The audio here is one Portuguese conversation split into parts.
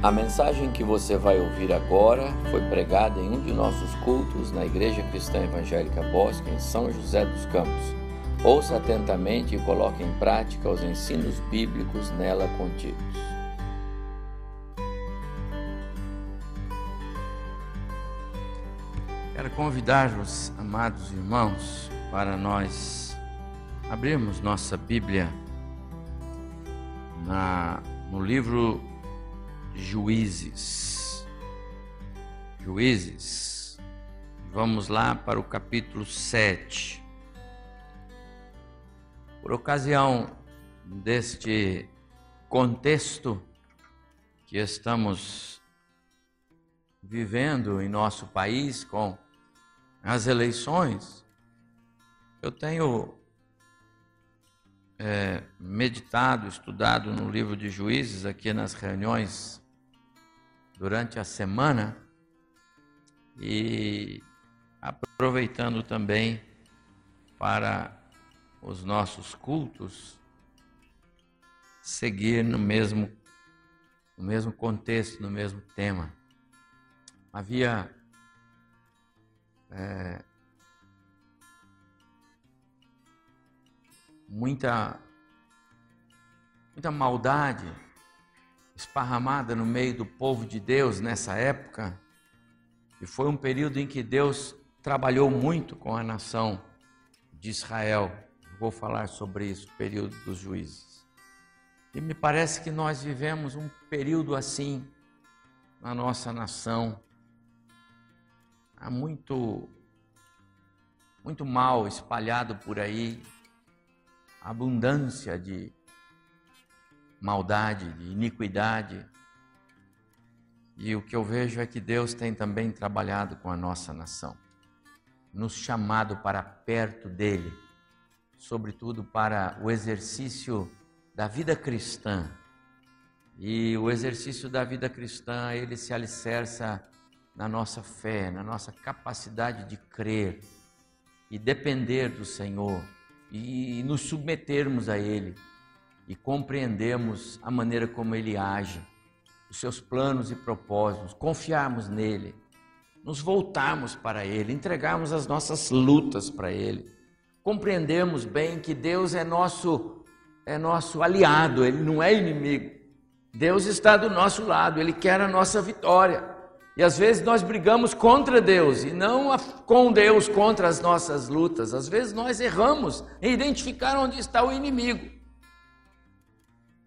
A mensagem que você vai ouvir agora foi pregada em um de nossos cultos na Igreja Cristã Evangélica Bosque, em São José dos Campos. Ouça atentamente e coloque em prática os ensinos bíblicos nela contidos. Quero convidar os amados irmãos para nós abrirmos nossa Bíblia na, no livro Juízes. Juízes. Vamos lá para o capítulo 7. Por ocasião deste contexto que estamos vivendo em nosso país com as eleições, eu tenho é, meditado, estudado no livro de Juízes aqui nas reuniões durante a semana e aproveitando também para os nossos cultos seguir no mesmo no mesmo contexto, no mesmo tema. Havia é, muita muita maldade esparramada no meio do povo de Deus nessa época. E foi um período em que Deus trabalhou muito com a nação de Israel. Vou falar sobre isso, período dos juízes. E me parece que nós vivemos um período assim na nossa nação. Há muito muito mal espalhado por aí, abundância de maldade, de iniquidade. E o que eu vejo é que Deus tem também trabalhado com a nossa nação, nos chamado para perto dele, sobretudo para o exercício da vida cristã. E o exercício da vida cristã, ele se alicerça na nossa fé, na nossa capacidade de crer e depender do Senhor e nos submetermos a Ele e compreendermos a maneira como Ele age, os seus planos e propósitos, confiarmos nele, nos voltarmos para Ele, entregarmos as nossas lutas para Ele, compreendermos bem que Deus é nosso é nosso aliado, Ele não é inimigo. Deus está do nosso lado, Ele quer a nossa vitória. E às vezes nós brigamos contra Deus e não com Deus contra as nossas lutas. Às vezes nós erramos em identificar onde está o inimigo.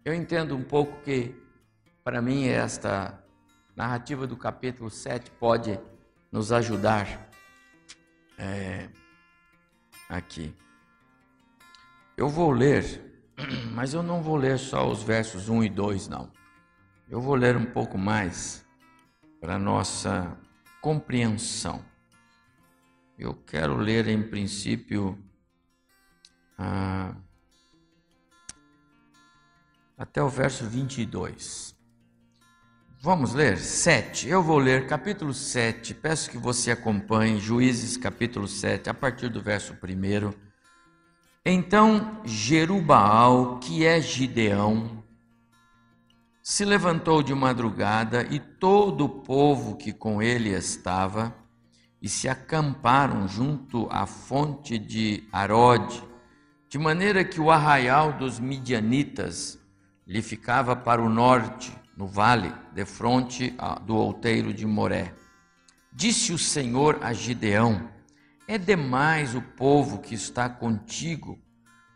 Eu entendo um pouco que, para mim, esta narrativa do capítulo 7 pode nos ajudar é, aqui. Eu vou ler, mas eu não vou ler só os versos 1 e 2, não. Eu vou ler um pouco mais para nossa compreensão. Eu quero ler, em princípio, a até o verso 22. Vamos ler 7. Eu vou ler capítulo 7. Peço que você acompanhe Juízes capítulo 7, a partir do verso 1. Então Jerubaal, que é Gideão, se levantou de madrugada e todo o povo que com ele estava e se acamparam junto à fonte de Arode, de maneira que o arraial dos midianitas lhe ficava para o norte, no vale, defronte do outeiro de Moré. Disse o Senhor a Gideão: É demais o povo que está contigo,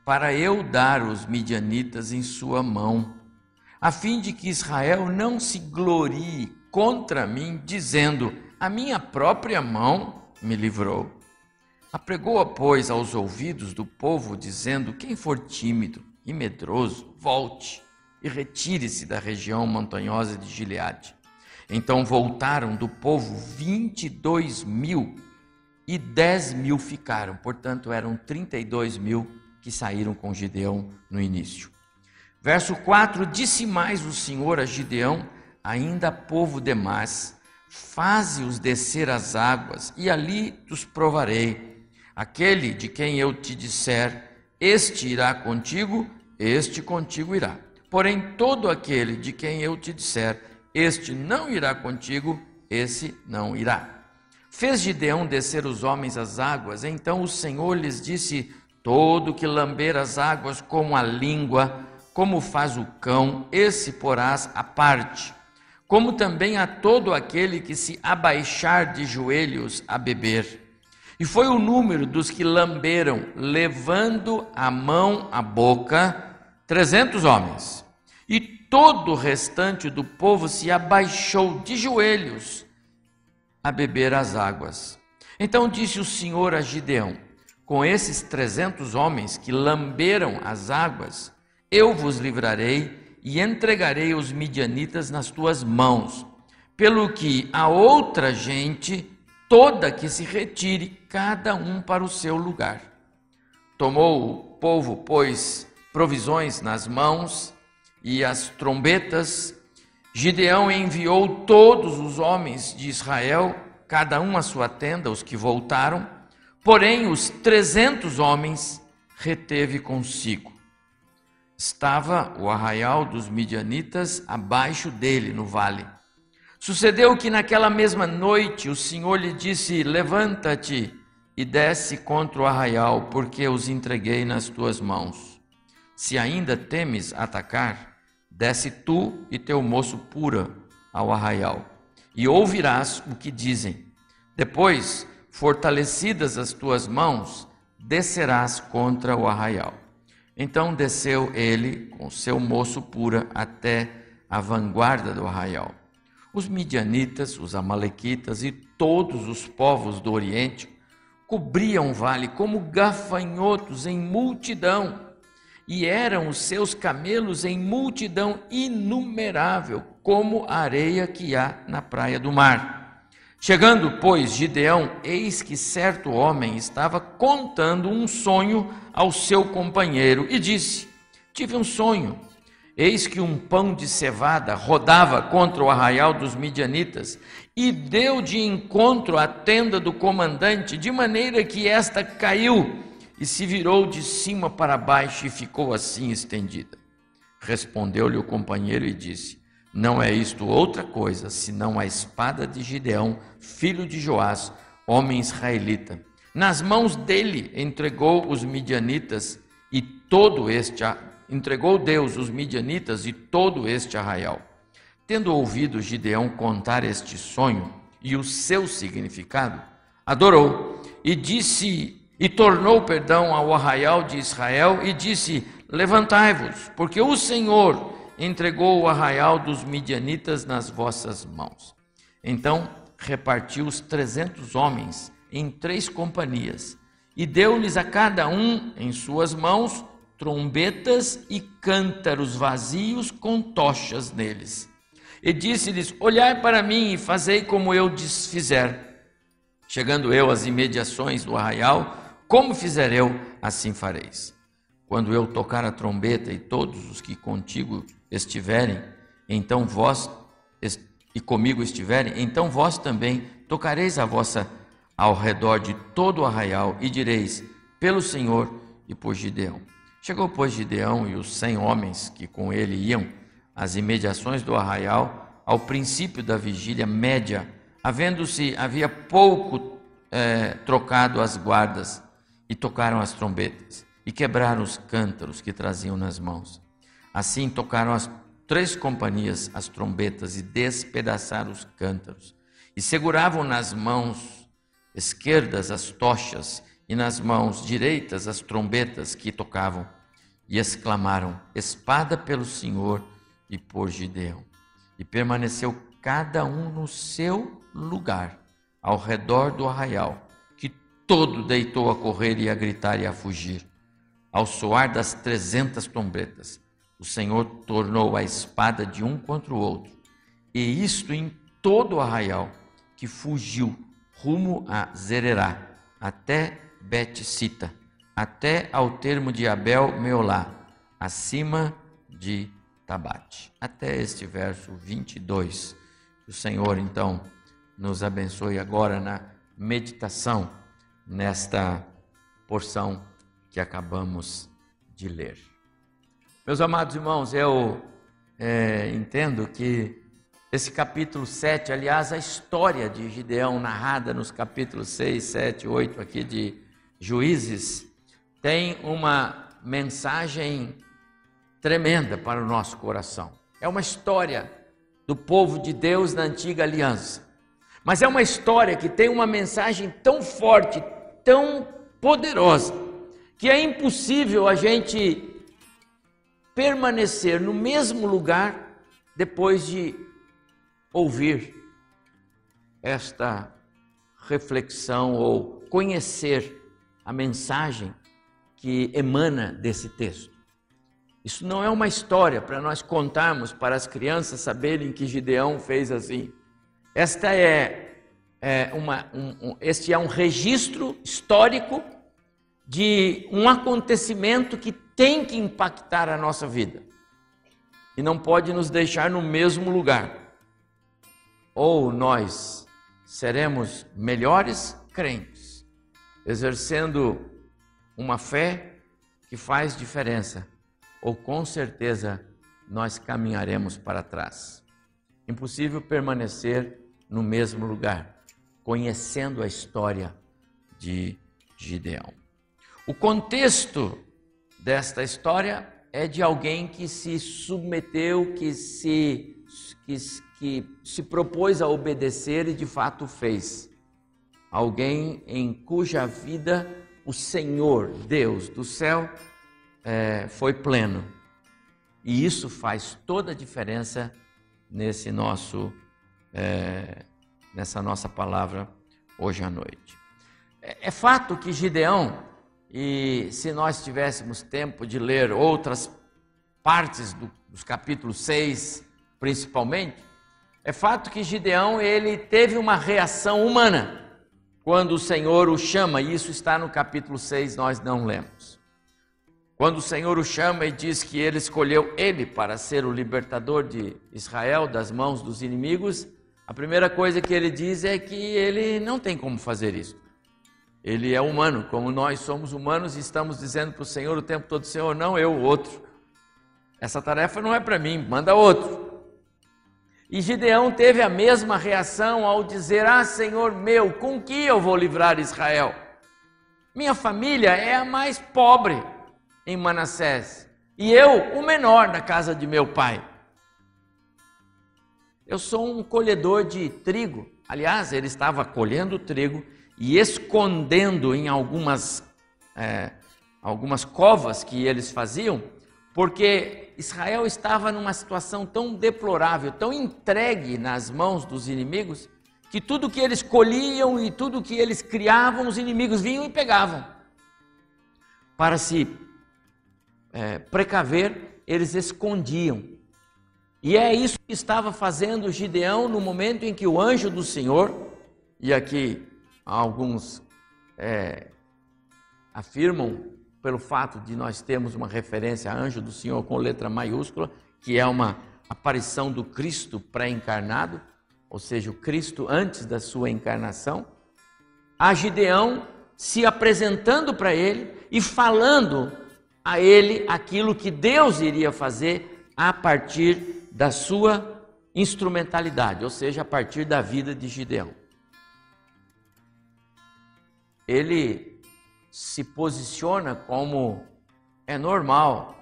para eu dar os midianitas em sua mão, a fim de que Israel não se glorie contra mim, dizendo: A minha própria mão me livrou. Apregou-a, pois, aos ouvidos do povo, dizendo: Quem for tímido e medroso, volte e retire-se da região montanhosa de Gileade. Então voltaram do povo vinte e dois mil e dez mil ficaram, portanto eram trinta e dois mil que saíram com Gideão no início. Verso 4: Disse mais o Senhor a Gideão, ainda povo demais, faze-os descer as águas, e ali os provarei. Aquele de quem eu te disser, este irá contigo, este contigo irá. Porém, todo aquele de quem eu te disser, este não irá contigo, esse não irá. Fez Gideão descer os homens às águas, então o Senhor lhes disse: Todo que lamber as águas como a língua, como faz o cão, esse porás à parte, como também a todo aquele que se abaixar de joelhos a beber. E foi o número dos que lamberam, levando a mão à boca, trezentos homens. E todo o restante do povo se abaixou de joelhos a beber as águas. Então disse o Senhor a Gideão: Com esses trezentos homens que lamberam as águas, eu vos livrarei e entregarei os midianitas nas tuas mãos, pelo que a outra gente toda que se retire, cada um para o seu lugar. Tomou o povo, pois, provisões nas mãos e as trombetas. Gideão enviou todos os homens de Israel, cada um à sua tenda, os que voltaram, porém os trezentos homens reteve consigo estava o arraial dos midianitas abaixo dele no vale. Sucedeu que naquela mesma noite o Senhor lhe disse: Levanta-te e desce contra o arraial, porque os entreguei nas tuas mãos. Se ainda temes atacar, desce tu e teu moço pura ao arraial, e ouvirás o que dizem. Depois, fortalecidas as tuas mãos, descerás contra o arraial. Então desceu ele com seu moço pura até a vanguarda do arraial. Os midianitas, os amalequitas e todos os povos do Oriente cobriam o vale como gafanhotos em multidão, e eram os seus camelos em multidão inumerável, como a areia que há na praia do mar. Chegando, pois, Gideão, eis que certo homem estava contando um sonho ao seu companheiro e disse: Tive um sonho. Eis que um pão de cevada rodava contra o arraial dos midianitas e deu de encontro à tenda do comandante, de maneira que esta caiu e se virou de cima para baixo e ficou assim estendida. Respondeu-lhe o companheiro e disse: não é isto outra coisa, senão a espada de Gideão, filho de Joás, homem israelita. Nas mãos dele entregou os midianitas e todo este entregou Deus os midianitas e todo este arraial. Tendo ouvido Gideão contar este sonho e o seu significado, adorou e disse e tornou perdão ao arraial de Israel e disse: Levantai-vos, porque o Senhor entregou o arraial dos midianitas nas vossas mãos. Então repartiu os trezentos homens em três companhias e deu-lhes a cada um em suas mãos trombetas e cântaros vazios com tochas neles. E disse-lhes: Olhai para mim e fazei como eu desfizer. Chegando eu às imediações do arraial, como fizer eu, assim fareis. Quando eu tocar a trombeta e todos os que contigo estiverem, então vós e comigo estiverem, então vós também tocareis a vossa ao redor de todo o arraial e direis: pelo Senhor e por Gideão. Chegou, pois, Gideão e os cem homens que com ele iam às imediações do arraial, ao princípio da vigília média, havendo-se havia pouco é, trocado as guardas, e tocaram as trombetas, e quebraram os cântaros que traziam nas mãos. Assim tocaram as três companhias as trombetas e despedaçaram os cântaros. E seguravam nas mãos esquerdas as tochas e nas mãos direitas as trombetas que tocavam. E exclamaram: Espada pelo Senhor e por Gideão. E permaneceu cada um no seu lugar, ao redor do arraial, todo deitou a correr e a gritar e a fugir, ao soar das trezentas trombetas o Senhor tornou a espada de um contra o outro, e isto em todo o arraial, que fugiu rumo a Zererá, até Bet-Sita, até ao termo de Abel Meolá, acima de Tabate. Até este verso 22. Que o Senhor, então, nos abençoe agora na meditação nesta porção que acabamos de ler. Meus amados irmãos, eu é, entendo que Esse capítulo 7, aliás, a história de Gideão narrada nos capítulos 6, 7, 8 aqui de Juízes, tem uma mensagem tremenda para o nosso coração. É uma história do povo de Deus na antiga aliança. Mas é uma história que tem uma mensagem tão forte, tão poderosa, que é impossível a gente permanecer no mesmo lugar depois de ouvir esta reflexão ou conhecer a mensagem que emana desse texto. Isso não é uma história para nós contarmos para as crianças saberem que Gideão fez assim. Esta é, é uma, um, um, este é um registro histórico de um acontecimento que tem que impactar a nossa vida e não pode nos deixar no mesmo lugar. Ou nós seremos melhores crentes, exercendo uma fé que faz diferença ou com certeza nós caminharemos para trás. Impossível permanecer no mesmo lugar, conhecendo a história de Gideão. O contexto desta história é de alguém que se submeteu, que se, que, que se propôs a obedecer e de fato fez. Alguém em cuja vida o Senhor, Deus do céu, é, foi pleno. E isso faz toda a diferença nesse nosso, é, nessa nossa palavra hoje à noite. É, é fato que Gideão, e se nós tivéssemos tempo de ler outras partes do, dos capítulos 6, principalmente, é fato que Gideão ele teve uma reação humana quando o Senhor o chama, e isso está no capítulo 6, nós não lemos. Quando o Senhor o chama e diz que ele escolheu ele para ser o libertador de Israel das mãos dos inimigos, a primeira coisa que ele diz é que ele não tem como fazer isso. Ele é humano, como nós somos humanos e estamos dizendo para o Senhor o tempo todo: Senhor, não eu, outro. Essa tarefa não é para mim, manda outro. E Gideão teve a mesma reação ao dizer: Ah, Senhor meu, com que eu vou livrar Israel? Minha família é a mais pobre em Manassés, e eu o menor na casa de meu pai. Eu sou um colhedor de trigo. Aliás, ele estava colhendo trigo e escondendo em algumas, é, algumas covas que eles faziam, porque Israel estava numa situação tão deplorável, tão entregue nas mãos dos inimigos, que tudo que eles colhiam e tudo que eles criavam, os inimigos vinham e pegavam. Para se é, precaver, eles escondiam. E é isso que estava fazendo Gideão no momento em que o anjo do Senhor, e aqui alguns é, afirmam pelo fato de nós termos uma referência a anjo do Senhor com letra maiúscula, que é uma aparição do Cristo pré-encarnado, ou seja, o Cristo antes da sua encarnação, a Gideão se apresentando para ele e falando a ele aquilo que Deus iria fazer a partir da sua instrumentalidade, ou seja, a partir da vida de Gideão. Ele se posiciona como é normal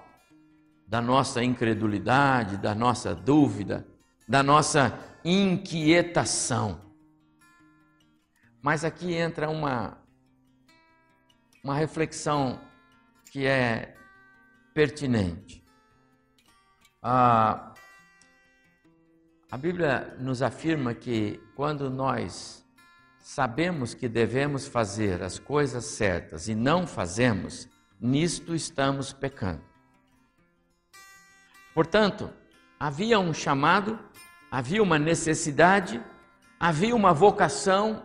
da nossa incredulidade, da nossa dúvida, da nossa inquietação. Mas aqui entra uma uma reflexão que é pertinente. A, a Bíblia nos afirma que quando nós sabemos que devemos fazer as coisas certas e não fazemos, nisto estamos pecando. Portanto, havia um chamado, havia uma necessidade, havia uma vocação,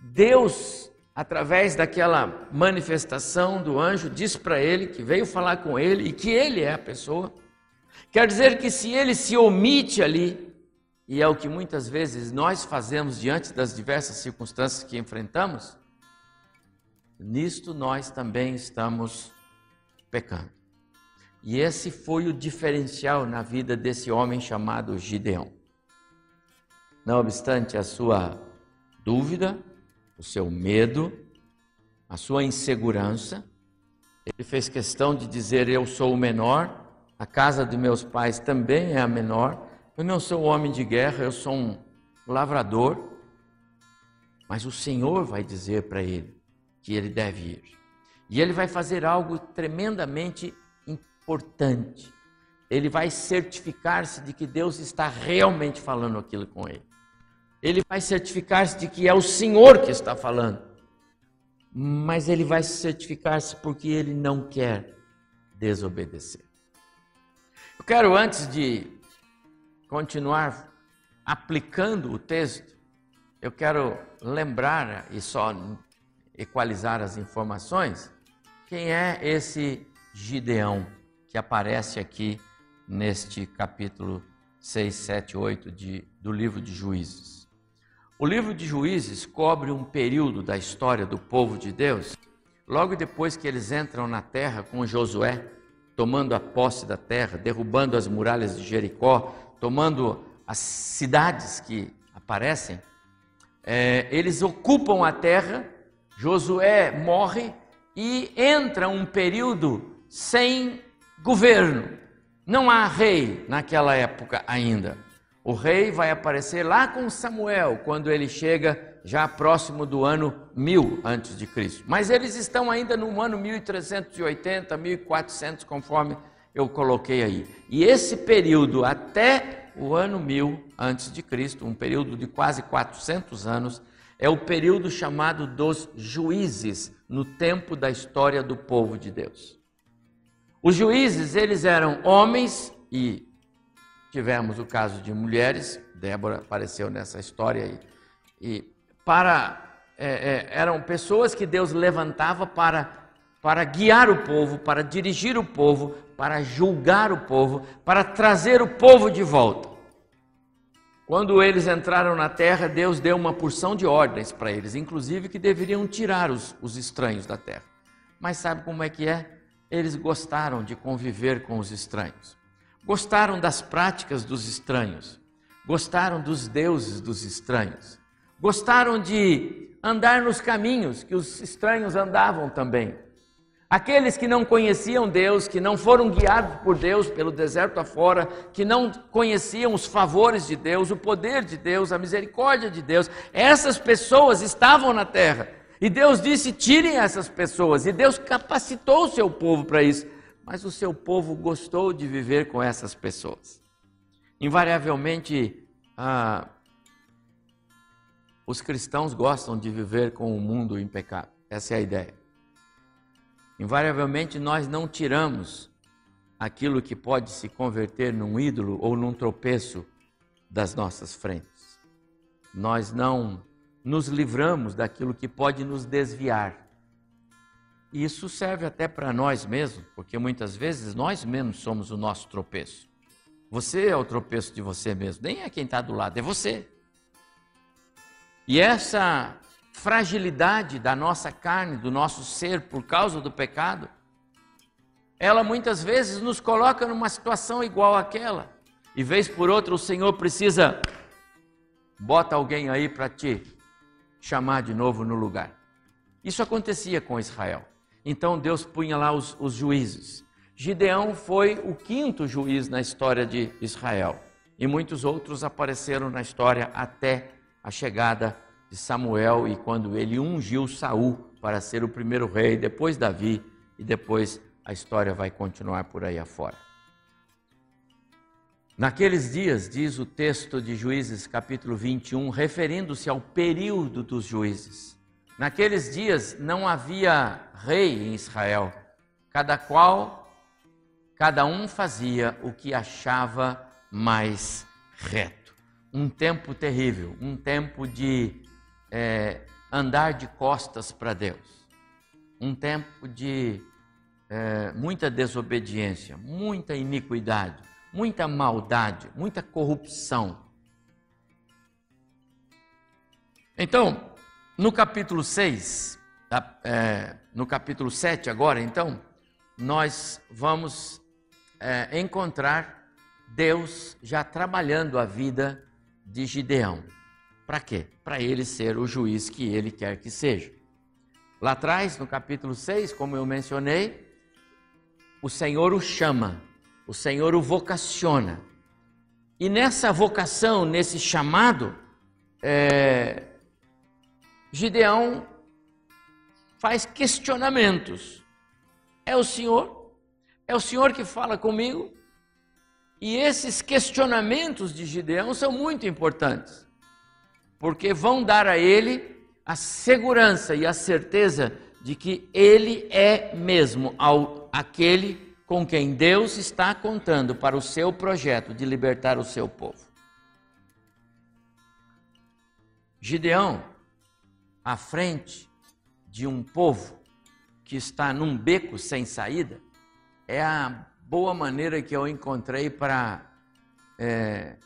Deus através daquela manifestação do anjo, diz para ele que veio falar com ele e que ele é a pessoa. Quer dizer que se ele se omite ali, e é o que muitas vezes nós fazemos diante das diversas circunstâncias que enfrentamos, nisto nós também estamos pecando. E esse foi o diferencial na vida desse homem chamado Gideão. não obstante a sua dúvida, o seu medo, a sua insegurança, ele fez questão de dizer: Eu sou o menor, a casa de meus pais também é a menor, eu não sou homem de guerra, eu sou um lavrador. Mas o Senhor vai dizer para ele que ele deve ir. E ele vai fazer algo tremendamente importante. Ele vai certificar-se de que Deus está realmente falando aquilo com ele. Ele vai certificar-se de que é o Senhor que está falando. Mas ele vai certificar-se porque ele não quer desobedecer. Eu quero, antes de continuar aplicando o texto, eu quero lembrar e só equalizar as informações, quem é esse Gideão que aparece aqui neste capítulo 6, 7, 8 de, do livro de Juízes. O livro de Juízes cobre um período da história do povo de Deus, logo depois que eles entram na terra com Josué, tomando a posse da terra, derrubando as muralhas de Jericó, tomando as cidades que aparecem. É, eles ocupam a terra, Josué morre e entra um período sem governo. Não há rei naquela época ainda. O rei vai aparecer lá com Samuel, quando ele chega já próximo do ano 1000 antes de Cristo. Mas eles estão ainda no ano 1380, 1400, conforme eu coloquei aí. E esse período até o ano 1000 antes de Cristo, um período de quase 400 anos, é o período chamado dos juízes no tempo da história do povo de Deus. Os juízes, eles eram homens e tivemos o caso de mulheres, Débora apareceu nessa história aí, e para é, é, eram pessoas que Deus levantava para para guiar o povo, para dirigir o povo, para julgar o povo, para trazer o povo de volta. Quando eles entraram na terra, Deus deu uma porção de ordens para eles, inclusive que deveriam tirar os, os estranhos da terra. Mas sabe como é que é? Eles gostaram de conviver com os estranhos, gostaram das práticas dos estranhos, gostaram dos deuses dos estranhos, gostaram de andar nos caminhos que os estranhos andavam também. Aqueles que não conheciam Deus, que não foram guiados por Deus pelo deserto afora, que não conheciam os favores de Deus, o poder de Deus, a misericórdia de Deus, essas pessoas estavam na terra. E Deus disse: tirem essas pessoas. E Deus capacitou o seu povo para isso. Mas o seu povo gostou de viver com essas pessoas. Invariavelmente, ah, os cristãos gostam de viver com o mundo em pecado. Essa é a ideia. Invariavelmente nós não tiramos aquilo que pode se converter num ídolo ou num tropeço das nossas frentes. Nós não nos livramos daquilo que pode nos desviar. E isso serve até para nós mesmos, porque muitas vezes nós mesmos somos o nosso tropeço. Você é o tropeço de você mesmo, nem é quem está do lado, é você. E essa fragilidade da nossa carne, do nosso ser por causa do pecado, ela muitas vezes nos coloca numa situação igual àquela. E vez por outra o Senhor precisa bota alguém aí para te chamar de novo no lugar. Isso acontecia com Israel. Então Deus punha lá os, os juízes. Gideão foi o quinto juiz na história de Israel. E muitos outros apareceram na história até a chegada de Samuel e quando ele ungiu Saul para ser o primeiro rei, depois Davi e depois a história vai continuar por aí afora. Naqueles dias, diz o texto de Juízes, capítulo 21, referindo-se ao período dos juízes. Naqueles dias não havia rei em Israel, cada qual, cada um fazia o que achava mais reto um tempo terrível, um tempo de é, andar de costas para Deus, um tempo de é, muita desobediência, muita iniquidade, muita maldade, muita corrupção. Então, no capítulo 6, é, no capítulo 7 agora, então, nós vamos é, encontrar Deus já trabalhando a vida de Gideão. Para quê? Para ele ser o juiz que ele quer que seja. Lá atrás, no capítulo 6, como eu mencionei, o Senhor o chama, o Senhor o vocaciona. E nessa vocação, nesse chamado, é, Gideão faz questionamentos. É o Senhor? É o Senhor que fala comigo? E esses questionamentos de Gideão são muito importantes, porque vão dar a ele a segurança e a certeza de que ele é mesmo ao, aquele com quem Deus está contando para o seu projeto de libertar o seu povo. Gideão, à frente de um povo que está num beco sem saída, é a boa maneira que eu encontrei para é,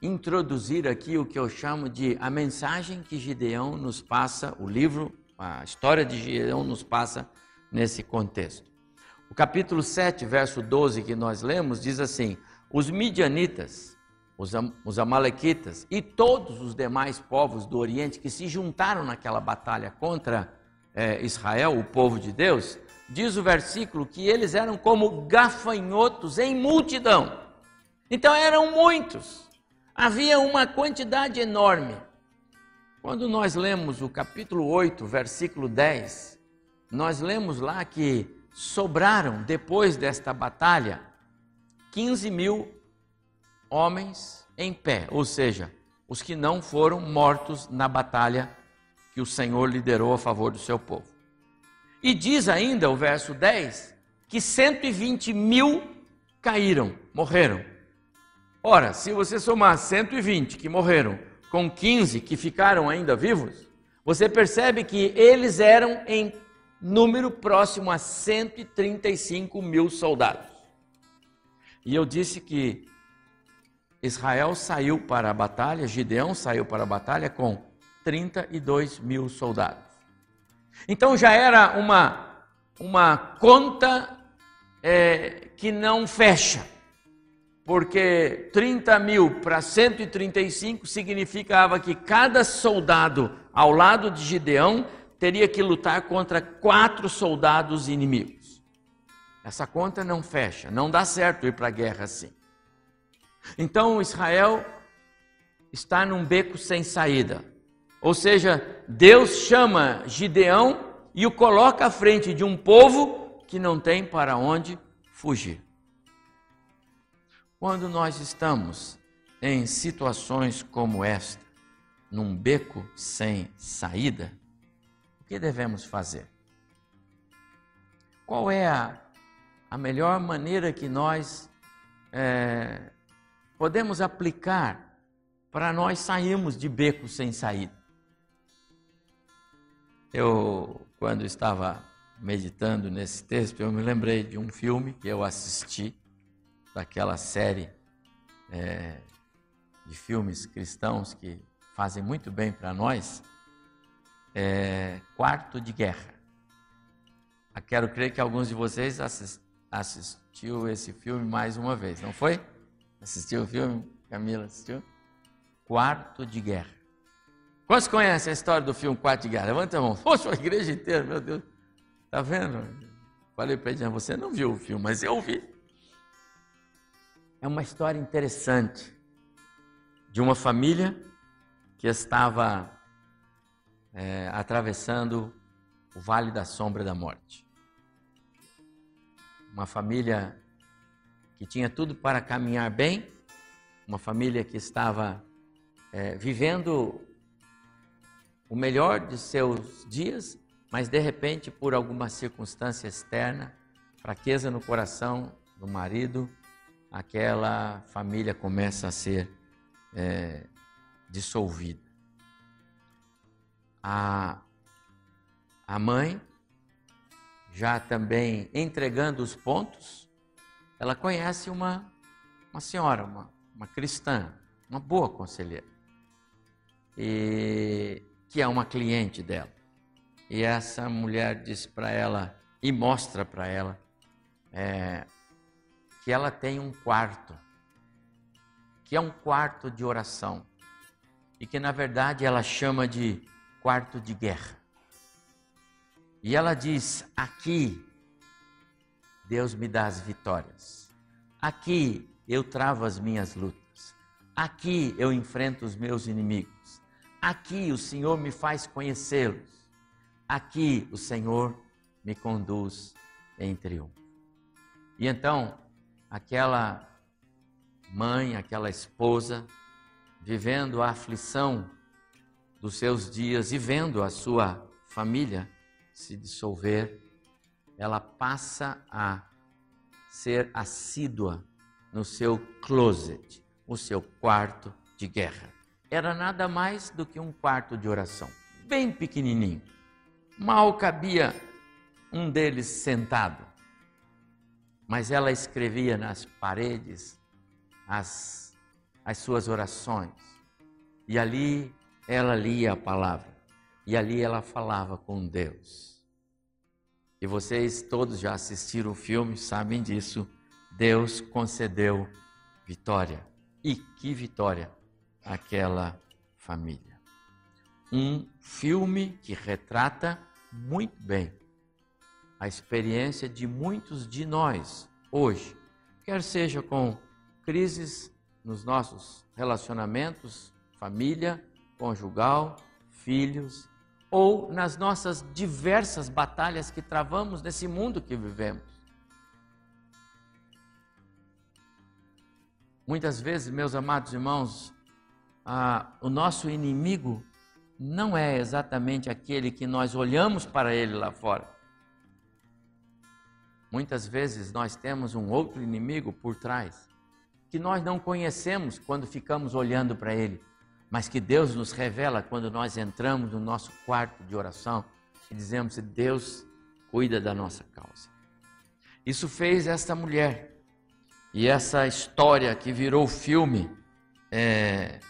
introduzir aqui o que eu chamo de a mensagem que Gideão nos passa, o livro, a história de Gideão nos passa nesse contexto. O capítulo 7, verso 12 que nós lemos diz assim: Os midianitas, os, am os amalequitas e todos os demais povos do Oriente que se juntaram naquela batalha contra é, Israel, o povo de Deus, diz o versículo que eles eram como gafanhotos em multidão. Então eram muitos, havia uma quantidade enorme. Quando nós lemos o capítulo 8, versículo 10, nós lemos lá que sobraram, depois desta batalha, 15 mil homens em pé, ou seja, os que não foram mortos na batalha que o Senhor liderou a favor do seu povo. E diz ainda o verso 10 que 120 mil caíram, morreram. Ora, se você somar 120 que morreram com 15 que ficaram ainda vivos, você percebe que eles eram em número próximo a 135 mil soldados. E eu disse que Israel saiu para a batalha, Gideão saiu para a batalha com 32 mil soldados. Então já era uma, uma conta é, que não fecha, porque 30 mil para 135 significava que cada soldado ao lado de Gideão teria que lutar contra quatro soldados inimigos. Essa conta não fecha, não dá certo ir para a guerra assim. Então Israel está num beco sem saída. Ou seja, Deus chama Gideão e o coloca à frente de um povo que não tem para onde fugir. Quando nós estamos em situações como esta, num beco sem saída, que devemos fazer? Qual é a, a melhor maneira que nós é, podemos aplicar para nós sairmos de beco sem saída? Eu, quando estava meditando nesse texto, eu me lembrei de um filme que eu assisti, daquela série é, de filmes cristãos que fazem muito bem para nós, é, Quarto de Guerra. Eu quero crer que alguns de vocês assist, assistiu esse filme mais uma vez, não foi? Assistiu o filme? Camila assistiu? Quarto de Guerra. Quantos conhecem a história do filme Quarto de Guerra? Levanta a mão. Poxa, a igreja inteira, meu Deus. Tá vendo? Falei para ele, você não viu o filme, mas eu vi. É uma história interessante de uma família que estava é, atravessando o vale da sombra da morte. Uma família que tinha tudo para caminhar bem, uma família que estava é, vivendo o melhor de seus dias, mas de repente, por alguma circunstância externa, fraqueza no coração do marido, aquela família começa a ser é, dissolvida a, a mãe, já também entregando os pontos, ela conhece uma, uma senhora, uma, uma cristã, uma boa conselheira, e, que é uma cliente dela. E essa mulher diz para ela e mostra para ela é, que ela tem um quarto que é um quarto de oração e que na verdade ela chama de quarto de guerra. E ela diz: aqui Deus me dá as vitórias, aqui eu travo as minhas lutas, aqui eu enfrento os meus inimigos, aqui o Senhor me faz conhecê-los, aqui o Senhor me conduz em triunfo. E então, aquela mãe, aquela esposa, vivendo a aflição dos seus dias e vendo a sua família se dissolver, ela passa a ser assídua no seu closet, o seu quarto de guerra. Era nada mais do que um quarto de oração, bem pequenininho. Mal cabia um deles sentado. Mas ela escrevia nas paredes as, as suas orações. E ali ela lia a palavra. E ali ela falava com Deus. E vocês todos já assistiram o filme, sabem disso. Deus concedeu vitória. E que vitória aquela família. Um filme que retrata muito bem a experiência de muitos de nós hoje, quer seja com crises nos nossos relacionamentos, família, conjugal, filhos, ou nas nossas diversas batalhas que travamos nesse mundo que vivemos. Muitas vezes, meus amados irmãos, ah, o nosso inimigo não é exatamente aquele que nós olhamos para ele lá fora. Muitas vezes nós temos um outro inimigo por trás que nós não conhecemos quando ficamos olhando para ele, mas que Deus nos revela quando nós entramos no nosso quarto de oração e dizemos: Deus cuida da nossa causa. Isso fez esta mulher e essa história que virou filme é,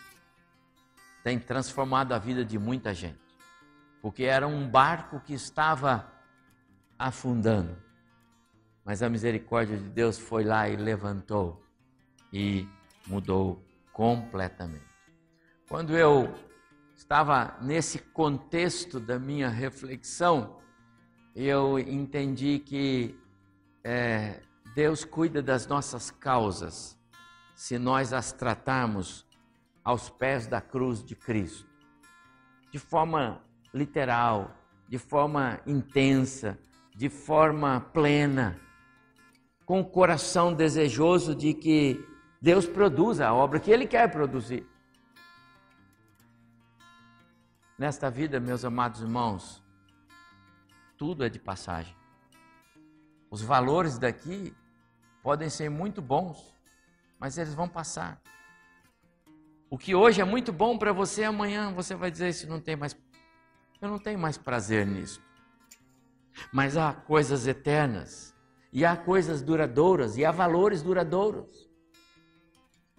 tem transformado a vida de muita gente, porque era um barco que estava afundando, mas a misericórdia de Deus foi lá e levantou e mudou completamente. Quando eu estava nesse contexto da minha reflexão, eu entendi que é, Deus cuida das nossas causas se nós as tratarmos aos pés da cruz de Cristo, de forma literal, de forma intensa, de forma plena, com o coração desejoso de que Deus produz a obra que Ele quer produzir. Nesta vida, meus amados irmãos, tudo é de passagem. Os valores daqui podem ser muito bons, mas eles vão passar. O que hoje é muito bom para você, amanhã você vai dizer isso não tem mais. Eu não tenho mais prazer nisso. Mas há coisas eternas, e há coisas duradouras, e há valores duradouros.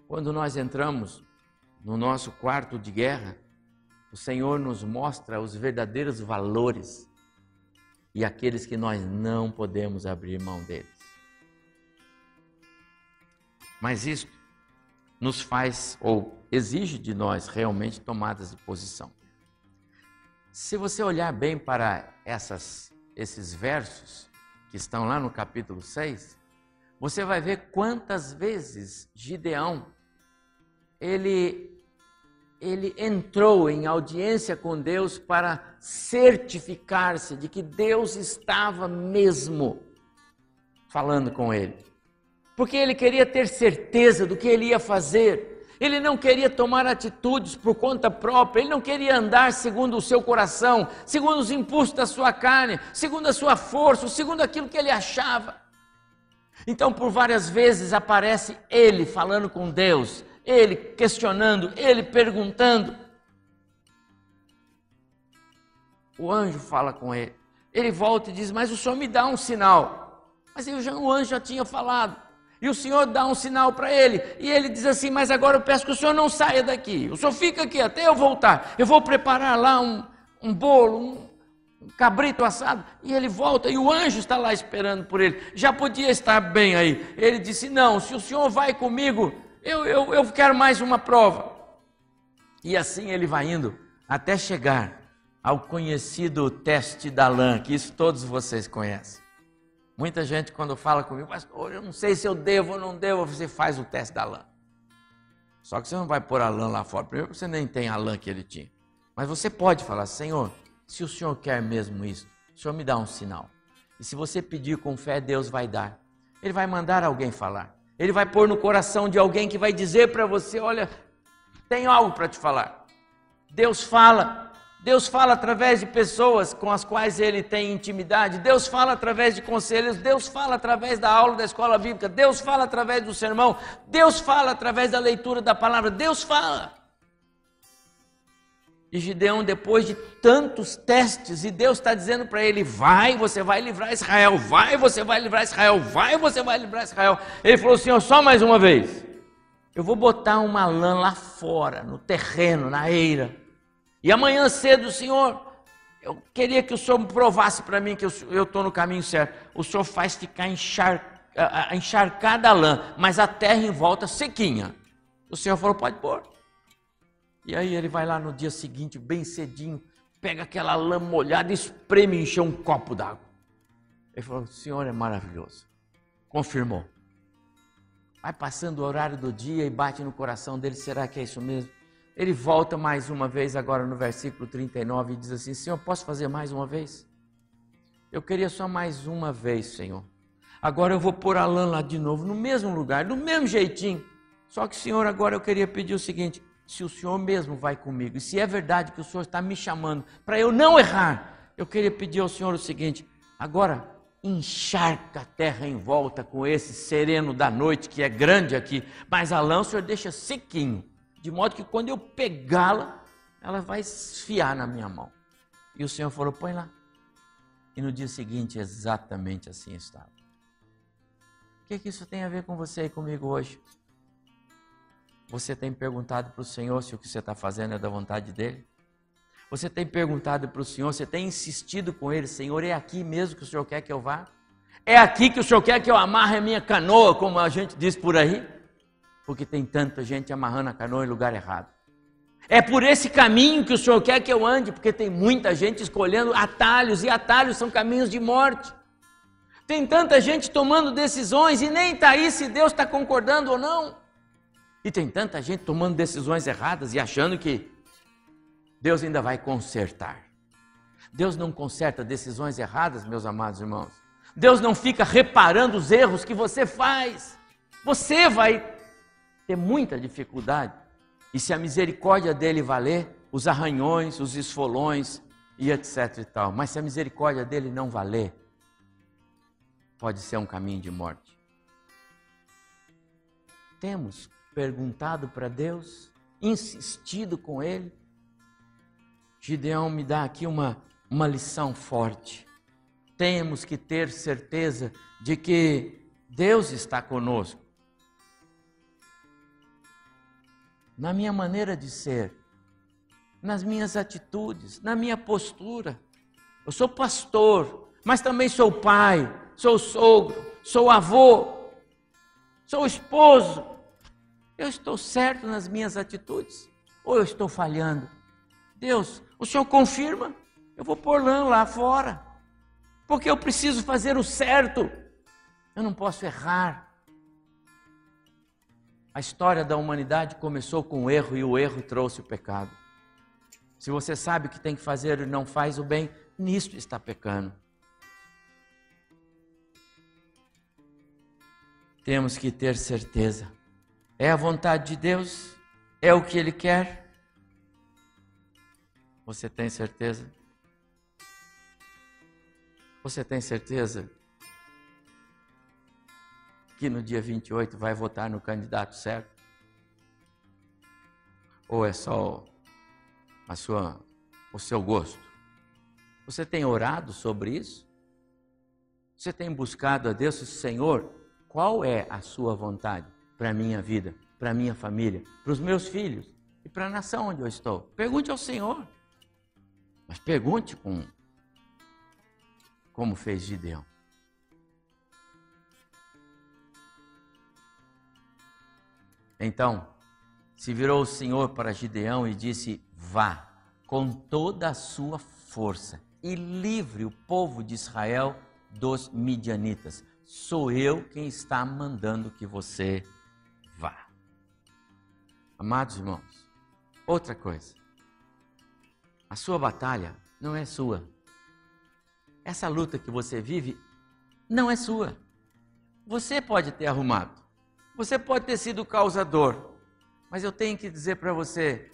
Quando nós entramos no nosso quarto de guerra, o Senhor nos mostra os verdadeiros valores e aqueles que nós não podemos abrir mão deles. Mas isto nos faz ou exige de nós realmente tomadas de posição. Se você olhar bem para essas, esses versos que estão lá no capítulo 6, você vai ver quantas vezes Gideão ele, ele entrou em audiência com Deus para certificar-se de que Deus estava mesmo falando com ele. Porque ele queria ter certeza do que ele ia fazer. Ele não queria tomar atitudes por conta própria, ele não queria andar segundo o seu coração, segundo os impulsos da sua carne, segundo a sua força, segundo aquilo que ele achava. Então, por várias vezes aparece ele falando com Deus, ele questionando, ele perguntando. O anjo fala com ele. Ele volta e diz: Mas o senhor me dá um sinal. Mas o anjo já tinha falado. E o senhor dá um sinal para ele. E ele diz assim: Mas agora eu peço que o senhor não saia daqui. O senhor fica aqui até eu voltar. Eu vou preparar lá um, um bolo, um, um cabrito assado. E ele volta. E o anjo está lá esperando por ele. Já podia estar bem aí. Ele disse: Não, se o senhor vai comigo, eu, eu, eu quero mais uma prova. E assim ele vai indo até chegar ao conhecido teste da lã, que isso todos vocês conhecem. Muita gente, quando fala comigo, pastor, eu não sei se eu devo ou não devo, você faz o teste da lã. Só que você não vai pôr a lã lá fora. Primeiro, você nem tem a lã que ele tinha. Mas você pode falar, Senhor, se o Senhor quer mesmo isso, o Senhor me dá um sinal. E se você pedir com fé, Deus vai dar. Ele vai mandar alguém falar. Ele vai pôr no coração de alguém que vai dizer para você: olha, tenho algo para te falar. Deus fala. Deus fala através de pessoas com as quais ele tem intimidade. Deus fala através de conselhos. Deus fala através da aula da escola bíblica. Deus fala através do sermão. Deus fala através da leitura da palavra. Deus fala. E Gideão, depois de tantos testes, e Deus está dizendo para ele: vai, você vai livrar Israel, vai, você vai livrar Israel, vai, você vai livrar Israel. Ele falou assim: só mais uma vez, eu vou botar uma lã lá fora, no terreno, na eira, e amanhã cedo, Senhor, eu queria que o Senhor provasse para mim que eu estou no caminho certo. O Senhor faz ficar encharcada encharcada a lã, mas a terra em volta sequinha. O Senhor falou: pode pôr. E aí ele vai lá no dia seguinte, bem cedinho, pega aquela lã molhada e espreme e encheu um copo d'água. Ele falou: Senhor é maravilhoso. Confirmou. Vai passando o horário do dia e bate no coração dele: será que é isso mesmo? Ele volta mais uma vez, agora no versículo 39, e diz assim: Senhor, posso fazer mais uma vez? Eu queria só mais uma vez, Senhor. Agora eu vou pôr a lã lá de novo, no mesmo lugar, do mesmo jeitinho. Só que, Senhor, agora eu queria pedir o seguinte: se o Senhor mesmo vai comigo, e se é verdade que o Senhor está me chamando para eu não errar, eu queria pedir ao Senhor o seguinte: agora encharca a terra em volta com esse sereno da noite que é grande aqui, mas a lã o Senhor deixa sequinho, de modo que quando eu pegá-la, ela vai esfiar na minha mão. E o Senhor falou: põe lá. E no dia seguinte, exatamente assim estava. O que, que isso tem a ver com você e comigo hoje? Você tem perguntado para o Senhor se o que você está fazendo é da vontade dele? Você tem perguntado para o Senhor, você tem insistido com ele, Senhor, é aqui mesmo que o Senhor quer que eu vá? É aqui que o Senhor quer que eu amarre a minha canoa, como a gente diz por aí? Porque tem tanta gente amarrando a canoa em lugar errado. É por esse caminho que o Senhor quer que eu ande, porque tem muita gente escolhendo atalhos, e atalhos são caminhos de morte. Tem tanta gente tomando decisões e nem está aí se Deus está concordando ou não. E tem tanta gente tomando decisões erradas e achando que Deus ainda vai consertar. Deus não conserta decisões erradas, meus amados irmãos. Deus não fica reparando os erros que você faz. Você vai ter muita dificuldade. E se a misericórdia dele valer, os arranhões, os esfolões e etc e tal. Mas se a misericórdia dele não valer, pode ser um caminho de morte. Temos perguntado para Deus, insistido com Ele. Gideão me dá aqui uma, uma lição forte. Temos que ter certeza de que Deus está conosco. Na minha maneira de ser, nas minhas atitudes, na minha postura. Eu sou pastor, mas também sou pai, sou sogro, sou avô, sou esposo, eu estou certo nas minhas atitudes? Ou eu estou falhando? Deus, o Senhor confirma? Eu vou pôr lã lá fora. Porque eu preciso fazer o certo. Eu não posso errar. A história da humanidade começou com o erro e o erro trouxe o pecado. Se você sabe o que tem que fazer e não faz o bem, nisto está pecando. Temos que ter certeza é a vontade de Deus? É o que Ele quer? Você tem certeza? Você tem certeza que no dia 28 vai votar no candidato certo? Ou é só a sua, o seu gosto? Você tem orado sobre isso? Você tem buscado a Deus, Senhor, qual é a sua vontade? para a minha vida, para a minha família, para os meus filhos e para a nação onde eu estou. Pergunte ao Senhor. Mas pergunte com como fez Gideão. Então se virou o Senhor para Gideão e disse: Vá com toda a sua força e livre o povo de Israel dos midianitas. Sou eu quem está mandando que você vá. Amados irmãos, outra coisa. A sua batalha não é sua. Essa luta que você vive não é sua. Você pode ter arrumado. Você pode ter sido o causador. Mas eu tenho que dizer para você,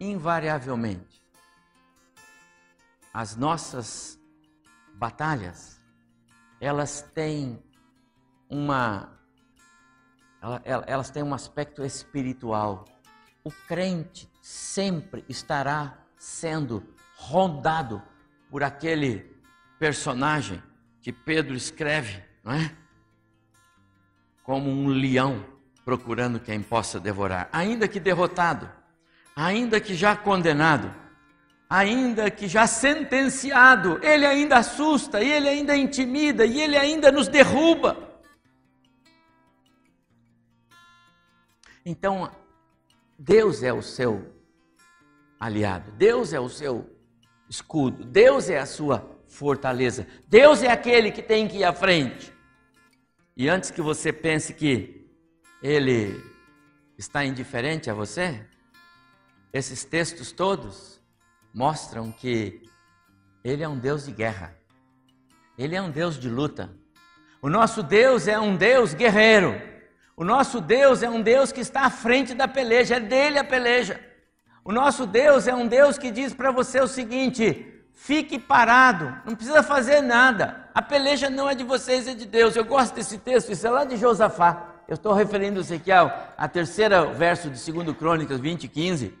invariavelmente, as nossas batalhas, elas têm uma elas têm um aspecto espiritual. O crente sempre estará sendo rondado por aquele personagem que Pedro escreve, não é? Como um leão procurando quem possa devorar, ainda que derrotado, ainda que já condenado, ainda que já sentenciado, ele ainda assusta, e ele ainda intimida, e ele ainda nos derruba. Então, Deus é o seu aliado, Deus é o seu escudo, Deus é a sua fortaleza, Deus é aquele que tem que ir à frente. E antes que você pense que Ele está indiferente a você, esses textos todos mostram que Ele é um Deus de guerra, Ele é um Deus de luta. O nosso Deus é um Deus guerreiro. O nosso Deus é um Deus que está à frente da peleja, é dele a peleja. O nosso Deus é um Deus que diz para você o seguinte: fique parado, não precisa fazer nada. A peleja não é de vocês, é de Deus. Eu gosto desse texto, isso é lá de Josafá. Eu estou referindo Ezequiel, a terceira verso de 2 Crônicas 20, 15.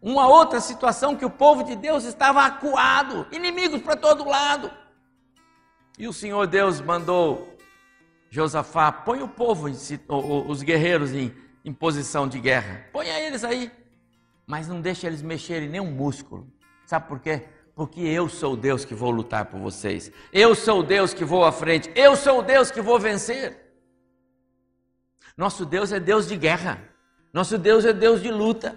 Uma outra situação que o povo de Deus estava acuado, inimigos para todo lado. E o Senhor Deus mandou Josafá, põe o povo, os guerreiros em, em posição de guerra. Ponha eles aí. Mas não deixe eles mexerem nem um músculo. Sabe por quê? Porque eu sou o Deus que vou lutar por vocês. Eu sou o Deus que vou à frente. Eu sou o Deus que vou vencer. Nosso Deus é Deus de guerra. Nosso Deus é Deus de luta.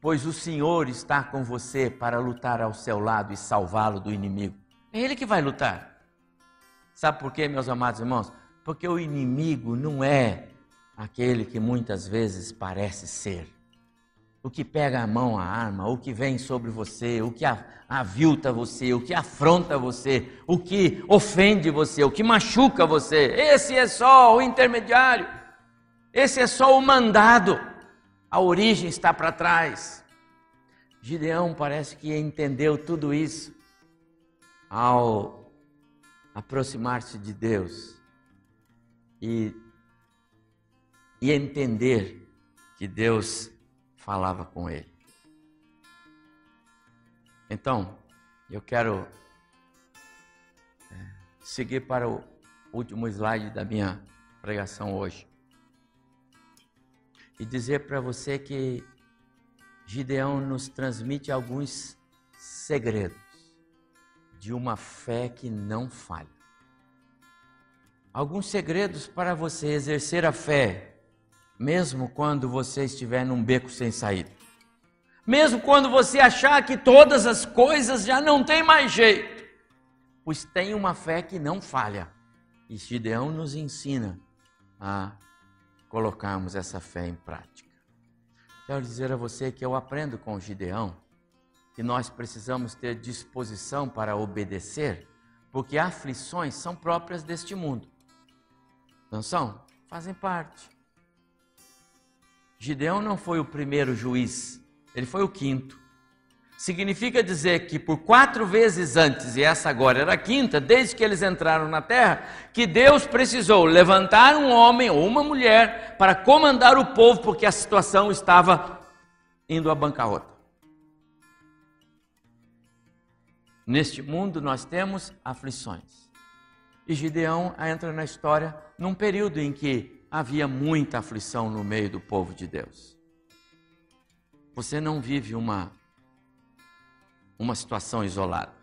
Pois o Senhor está com você para lutar ao seu lado e salvá-lo do inimigo. É ele que vai lutar. Sabe por quê, meus amados irmãos? Porque o inimigo não é aquele que muitas vezes parece ser. O que pega a mão a arma, o que vem sobre você, o que avilta você, o que afronta você, o que ofende você, o que machuca você. Esse é só o intermediário. Esse é só o mandado. A origem está para trás. Gideão parece que entendeu tudo isso ao aproximar-se de Deus e, e entender que Deus falava com ele. Então, eu quero é, seguir para o último slide da minha pregação hoje e dizer para você que Gideão nos transmite alguns segredos de uma fé que não falha. Alguns segredos para você exercer a fé, mesmo quando você estiver num beco sem saída. Mesmo quando você achar que todas as coisas já não tem mais jeito. Pois tem uma fé que não falha. E Gideão nos ensina a colocarmos essa fé em prática. Quero dizer a você que eu aprendo com Gideão que nós precisamos ter disposição para obedecer, porque aflições são próprias deste mundo. Não são? Fazem parte. Gideão não foi o primeiro juiz, ele foi o quinto. Significa dizer que por quatro vezes antes, e essa agora era a quinta, desde que eles entraram na terra, que Deus precisou levantar um homem ou uma mulher para comandar o povo, porque a situação estava indo à bancarrota. Neste mundo nós temos aflições. E Gideão entra na história num período em que havia muita aflição no meio do povo de Deus. Você não vive uma uma situação isolada.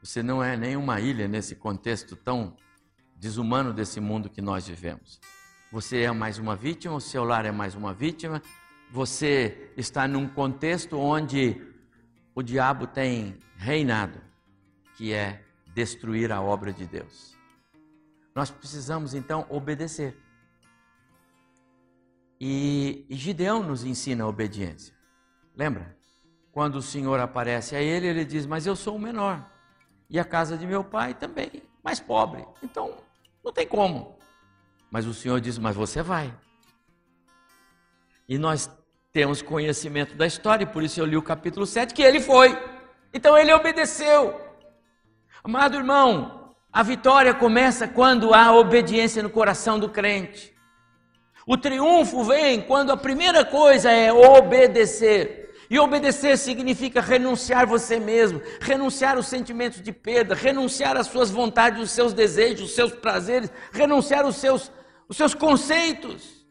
Você não é nenhuma ilha nesse contexto tão desumano desse mundo que nós vivemos. Você é mais uma vítima, o seu lar é mais uma vítima. Você está num contexto onde o diabo tem reinado, que é destruir a obra de Deus. Nós precisamos então obedecer. E, Gideão nos ensina a obediência. Lembra? Quando o Senhor aparece a ele, ele diz: Mas eu sou o menor. E a casa de meu pai também, mais pobre. Então, não tem como. Mas o Senhor diz: Mas você vai. E nós temos conhecimento da história, e por isso eu li o capítulo 7, que ele foi. Então ele obedeceu. Amado irmão, a vitória começa quando há obediência no coração do crente. O triunfo vem quando a primeira coisa é obedecer. E obedecer significa renunciar você mesmo, renunciar os sentimentos de perda, renunciar às suas vontades, os seus desejos, os seus prazeres, renunciar os seus, os seus conceitos.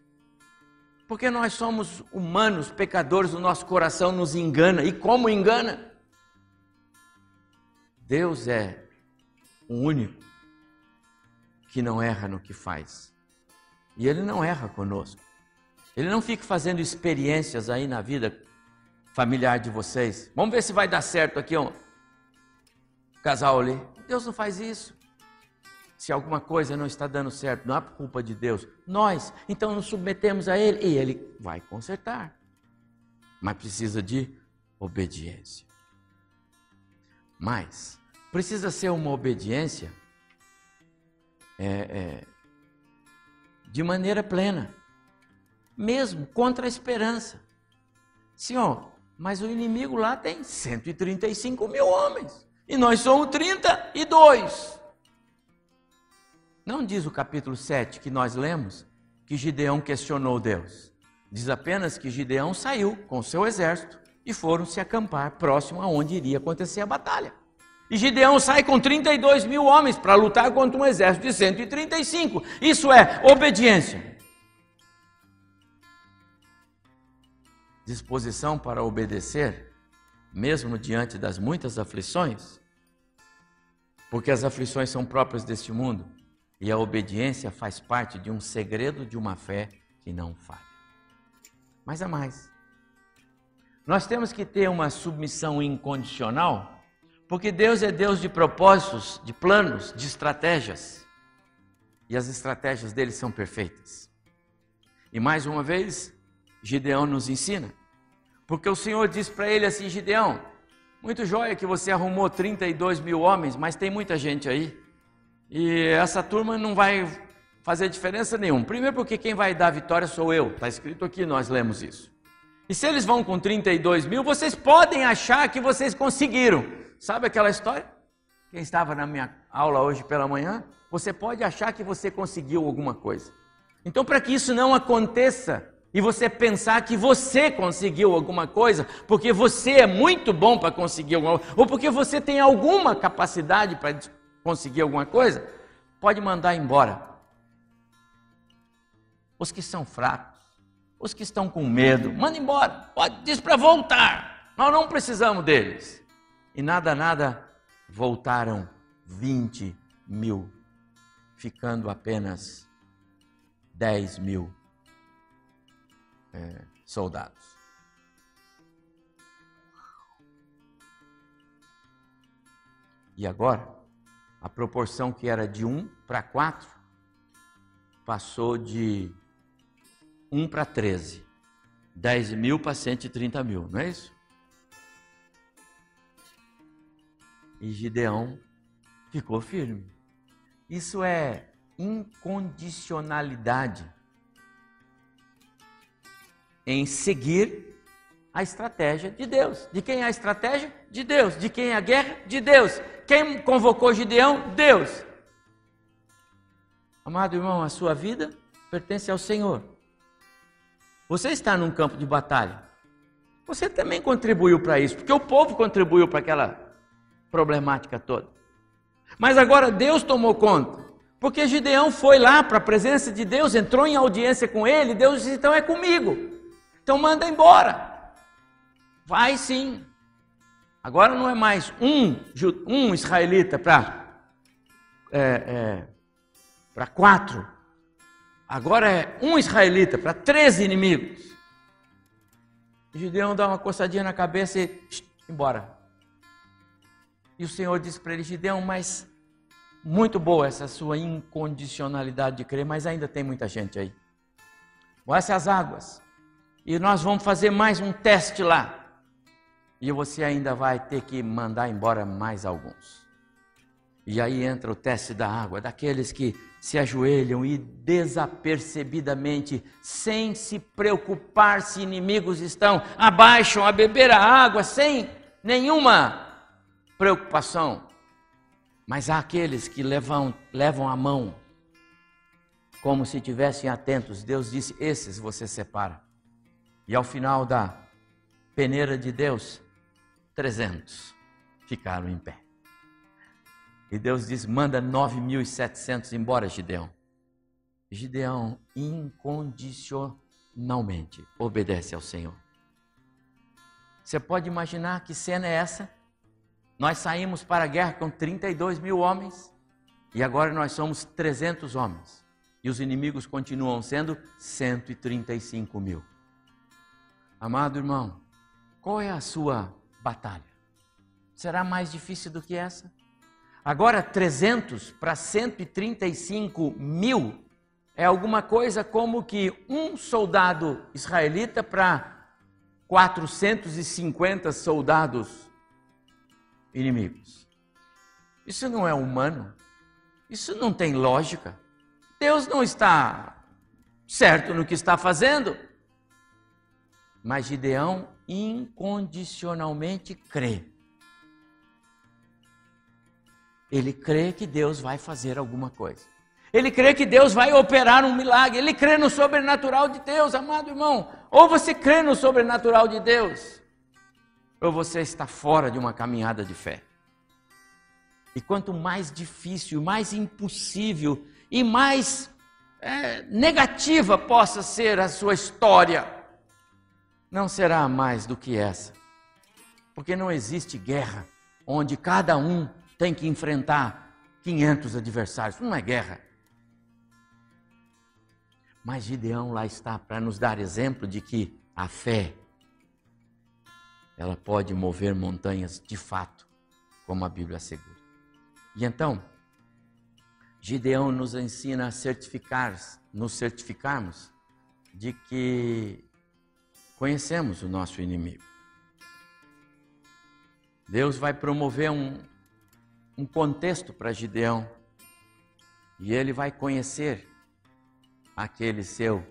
Porque nós somos humanos, pecadores, o nosso coração nos engana. E como engana? Deus é o único que não erra no que faz. E ele não erra conosco. Ele não fica fazendo experiências aí na vida familiar de vocês. Vamos ver se vai dar certo aqui, um casal ali. Deus não faz isso. Se alguma coisa não está dando certo, não é culpa de Deus. Nós, então, nos submetemos a Ele e Ele vai consertar. Mas precisa de obediência. Mas precisa ser uma obediência é, é, de maneira plena, mesmo contra a esperança. Senhor, mas o inimigo lá tem 135 mil homens e nós somos 32. Não diz o capítulo 7 que nós lemos que Gideão questionou Deus. Diz apenas que Gideão saiu com seu exército e foram se acampar próximo aonde iria acontecer a batalha. E Gideão sai com 32 mil homens para lutar contra um exército de 135. Isso é obediência. Disposição para obedecer, mesmo diante das muitas aflições, porque as aflições são próprias deste mundo e a obediência faz parte de um segredo de uma fé que não falha. Mas há mais. Nós temos que ter uma submissão incondicional porque Deus é Deus de propósitos, de planos, de estratégias. E as estratégias dele são perfeitas. E mais uma vez, Gideão nos ensina. Porque o Senhor diz para ele assim: Gideão, muito joia que você arrumou 32 mil homens, mas tem muita gente aí. E essa turma não vai fazer diferença nenhuma. Primeiro, porque quem vai dar a vitória sou eu. Está escrito aqui, nós lemos isso. E se eles vão com 32 mil, vocês podem achar que vocês conseguiram. Sabe aquela história? Quem estava na minha aula hoje pela manhã, você pode achar que você conseguiu alguma coisa. Então, para que isso não aconteça e você pensar que você conseguiu alguma coisa, porque você é muito bom para conseguir alguma coisa, ou porque você tem alguma capacidade para conseguir alguma coisa, pode mandar embora. Os que são fracos, os que estão com medo, manda embora. Pode diz para voltar. Nós não precisamos deles. E nada, nada, voltaram 20 mil, ficando apenas 10 mil é, soldados. E agora, a proporção que era de 1 para 4 passou de 1 para 13. 10 mil para 130 mil, não é isso? E Gideão ficou firme. Isso é incondicionalidade em seguir a estratégia de Deus. De quem é a estratégia? De Deus. De quem é a guerra? De Deus. Quem convocou Gideão? Deus. Amado irmão, a sua vida pertence ao Senhor. Você está num campo de batalha. Você também contribuiu para isso, porque o povo contribuiu para aquela problemática toda. Mas agora Deus tomou conta. Porque Gideão foi lá para a presença de Deus, entrou em audiência com ele, Deus disse: então é comigo. Então manda embora. Vai sim. Agora não é mais um, um israelita para é, é, para quatro. Agora é um israelita para três inimigos. Gideão dá uma coçadinha na cabeça e embora. E o Senhor disse para ele: Gideão, mas muito boa essa sua incondicionalidade de crer, mas ainda tem muita gente aí. Desce as águas. E nós vamos fazer mais um teste lá. E você ainda vai ter que mandar embora mais alguns. E aí entra o teste da água, daqueles que se ajoelham e desapercebidamente, sem se preocupar se inimigos estão, abaixam a beber a água sem nenhuma preocupação. Mas há aqueles que levam, levam a mão como se tivessem atentos. Deus disse: esses você separa. E ao final da peneira de Deus, 300 ficaram em pé. E Deus diz: manda 9.700 embora, Gideão. Gideão incondicionalmente obedece ao Senhor. Você pode imaginar que cena é essa? Nós saímos para a guerra com 32 mil homens e agora nós somos 300 homens. E os inimigos continuam sendo 135 mil. Amado irmão, qual é a sua batalha? Será mais difícil do que essa? Agora, 300 para 135 mil é alguma coisa como que um soldado israelita para 450 soldados inimigos. Isso não é humano. Isso não tem lógica. Deus não está certo no que está fazendo. Mas Gideão incondicionalmente crê. Ele crê que Deus vai fazer alguma coisa. Ele crê que Deus vai operar um milagre. Ele crê no sobrenatural de Deus, amado irmão. Ou você crê no sobrenatural de Deus, ou você está fora de uma caminhada de fé. E quanto mais difícil, mais impossível e mais é, negativa possa ser a sua história, não será mais do que essa. Porque não existe guerra onde cada um tem que enfrentar 500 adversários. Não é guerra. Mas Gideão lá está para nos dar exemplo de que a fé ela pode mover montanhas de fato, como a Bíblia assegura. E então, Gideão nos ensina a certificar, nos certificarmos de que conhecemos o nosso inimigo. Deus vai promover um, um contexto para Gideão. E ele vai conhecer aquele seu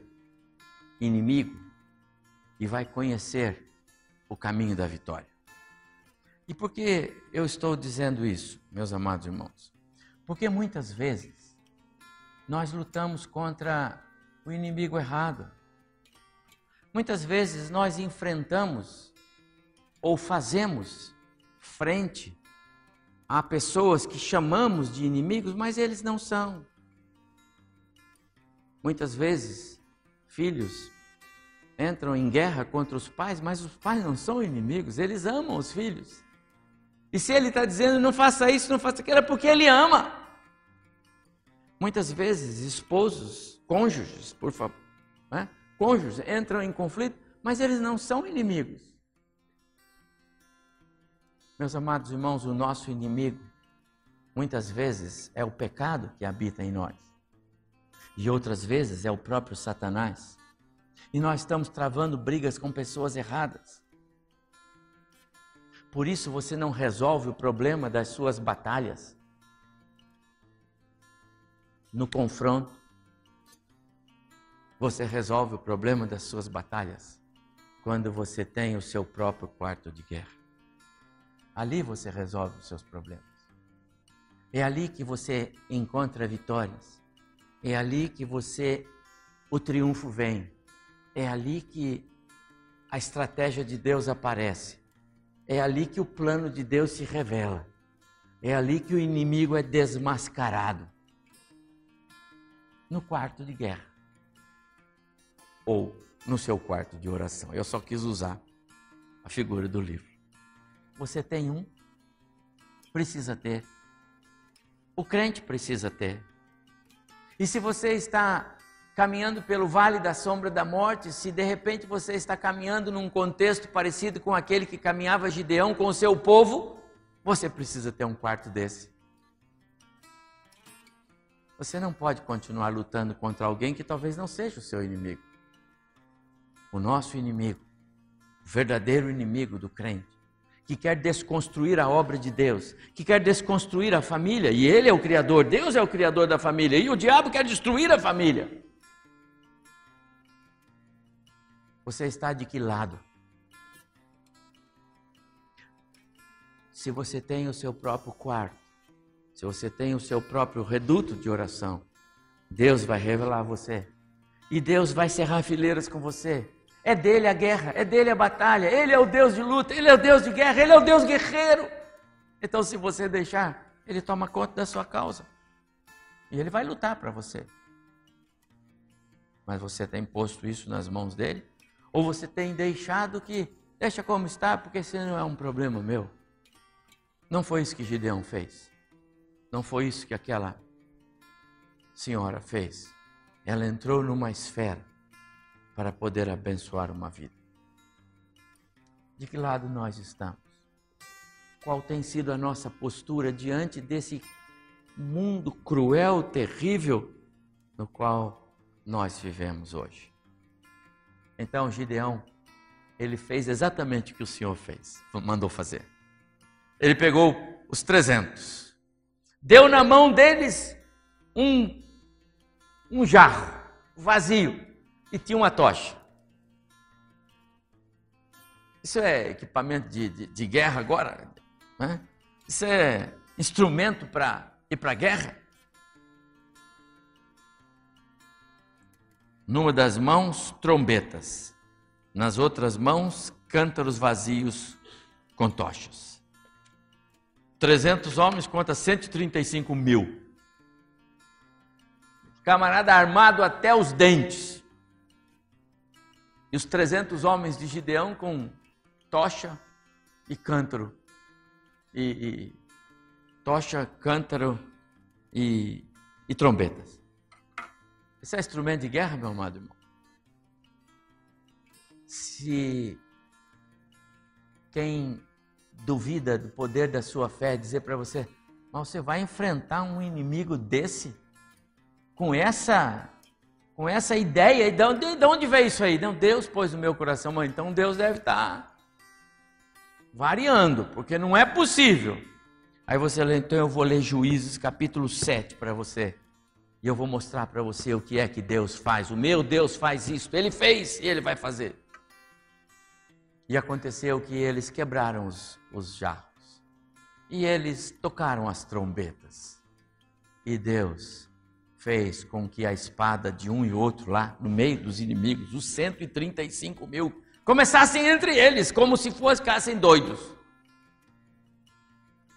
inimigo e vai conhecer o caminho da vitória. E por que eu estou dizendo isso, meus amados irmãos? Porque muitas vezes nós lutamos contra o inimigo errado. Muitas vezes nós enfrentamos ou fazemos frente Há pessoas que chamamos de inimigos, mas eles não são. Muitas vezes, filhos entram em guerra contra os pais, mas os pais não são inimigos, eles amam os filhos. E se ele está dizendo não faça isso, não faça aquilo, é porque ele ama. Muitas vezes, esposos, cônjuges, por favor, né? cônjuges entram em conflito, mas eles não são inimigos. Meus amados irmãos, o nosso inimigo muitas vezes é o pecado que habita em nós, e outras vezes é o próprio Satanás. E nós estamos travando brigas com pessoas erradas. Por isso você não resolve o problema das suas batalhas no confronto. Você resolve o problema das suas batalhas quando você tem o seu próprio quarto de guerra. Ali você resolve os seus problemas. É ali que você encontra vitórias. É ali que você o triunfo vem. É ali que a estratégia de Deus aparece. É ali que o plano de Deus se revela. É ali que o inimigo é desmascarado. No quarto de guerra. Ou no seu quarto de oração. Eu só quis usar a figura do livro. Você tem um? Precisa ter. O crente precisa ter. E se você está caminhando pelo vale da sombra da morte, se de repente você está caminhando num contexto parecido com aquele que caminhava Gideão com o seu povo, você precisa ter um quarto desse. Você não pode continuar lutando contra alguém que talvez não seja o seu inimigo. O nosso inimigo, o verdadeiro inimigo do crente, que quer desconstruir a obra de Deus, que quer desconstruir a família, e Ele é o Criador, Deus é o Criador da família, e o diabo quer destruir a família. Você está de que lado? Se você tem o seu próprio quarto, se você tem o seu próprio reduto de oração, Deus vai revelar você. E Deus vai cerrar fileiras com você. É dele a guerra, é dele a batalha. Ele é o Deus de luta, ele é o Deus de guerra, ele é o Deus guerreiro. Então, se você deixar, ele toma conta da sua causa. E ele vai lutar para você. Mas você tem posto isso nas mãos dele? Ou você tem deixado que, deixa como está, porque esse não é um problema meu? Não foi isso que Gideão fez. Não foi isso que aquela senhora fez. Ela entrou numa esfera para poder abençoar uma vida. De que lado nós estamos? Qual tem sido a nossa postura diante desse mundo cruel, terrível no qual nós vivemos hoje? Então Gideão, ele fez exatamente o que o Senhor fez, mandou fazer. Ele pegou os 300, deu na mão deles um, um jarro vazio e tinha uma tocha. Isso é equipamento de, de, de guerra agora? Né? Isso é instrumento para ir para a guerra? Numa das mãos, trombetas, nas outras mãos, cântaros vazios com tochas. 300 homens contra 135 mil. Camarada armado até os dentes. E os 300 homens de Gideão com tocha e cântaro. E, e tocha, cântaro e, e trombetas. Esse é instrumento de guerra, meu amado irmão. Se quem duvida do poder da sua fé dizer para você, mas você vai enfrentar um inimigo desse com essa com essa ideia, de onde, de onde veio isso aí? Não, Deus pôs no meu coração, mãe, então Deus deve estar variando, porque não é possível. Aí você lê, então eu vou ler Juízes capítulo 7 para você. E eu vou mostrar para você o que é que Deus faz. O meu Deus faz isso. Ele fez e ele vai fazer. E aconteceu que eles quebraram os, os jarros. E eles tocaram as trombetas. E Deus fez com que a espada de um e outro lá, no meio dos inimigos, os 135 mil, começassem entre eles, como se fossem doidos.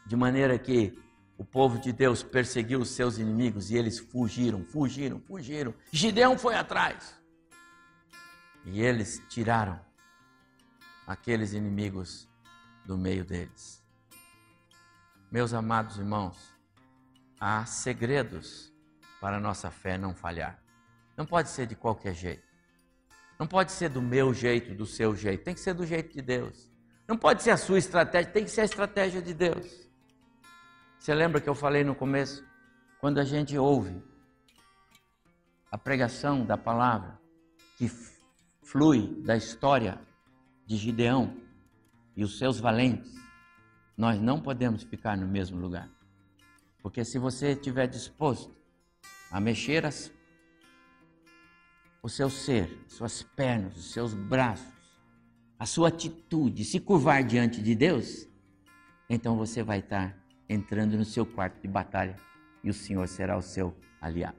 De maneira que o povo de Deus perseguiu os seus inimigos e eles fugiram, fugiram, fugiram. Gideão foi atrás. E eles tiraram aqueles inimigos do meio deles. Meus amados irmãos, há segredos para a nossa fé não falhar. Não pode ser de qualquer jeito. Não pode ser do meu jeito, do seu jeito. Tem que ser do jeito de Deus. Não pode ser a sua estratégia, tem que ser a estratégia de Deus. Você lembra que eu falei no começo? Quando a gente ouve a pregação da palavra que flui da história de Gideão e os seus valentes, nós não podemos ficar no mesmo lugar. Porque se você estiver disposto a mexer as, o seu ser, suas pernas, os seus braços, a sua atitude, se curvar diante de Deus, então você vai estar entrando no seu quarto de batalha e o Senhor será o seu aliado.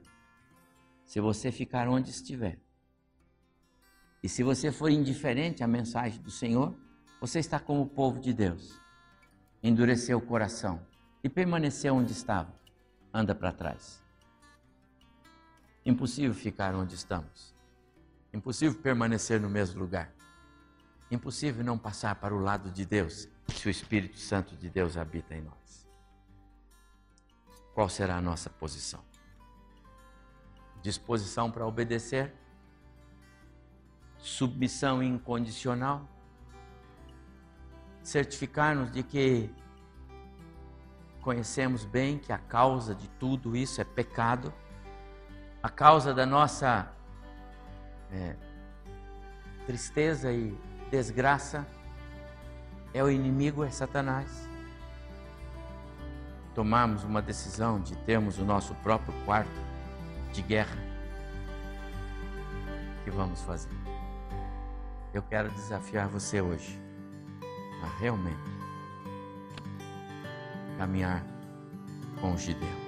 Se você ficar onde estiver, e se você for indiferente à mensagem do Senhor, você está como o povo de Deus. Endureceu o coração e permaneceu onde estava. Anda para trás. Impossível ficar onde estamos. Impossível permanecer no mesmo lugar. Impossível não passar para o lado de Deus se o Espírito Santo de Deus habita em nós. Qual será a nossa posição? Disposição para obedecer? Submissão incondicional? Certificar-nos de que conhecemos bem que a causa de tudo isso é pecado, a causa da nossa é, tristeza e desgraça é o inimigo, é Satanás. Tomamos uma decisão de termos o nosso próprio quarto de guerra. O que vamos fazer? Eu quero desafiar você hoje a realmente caminhar com os de Deus.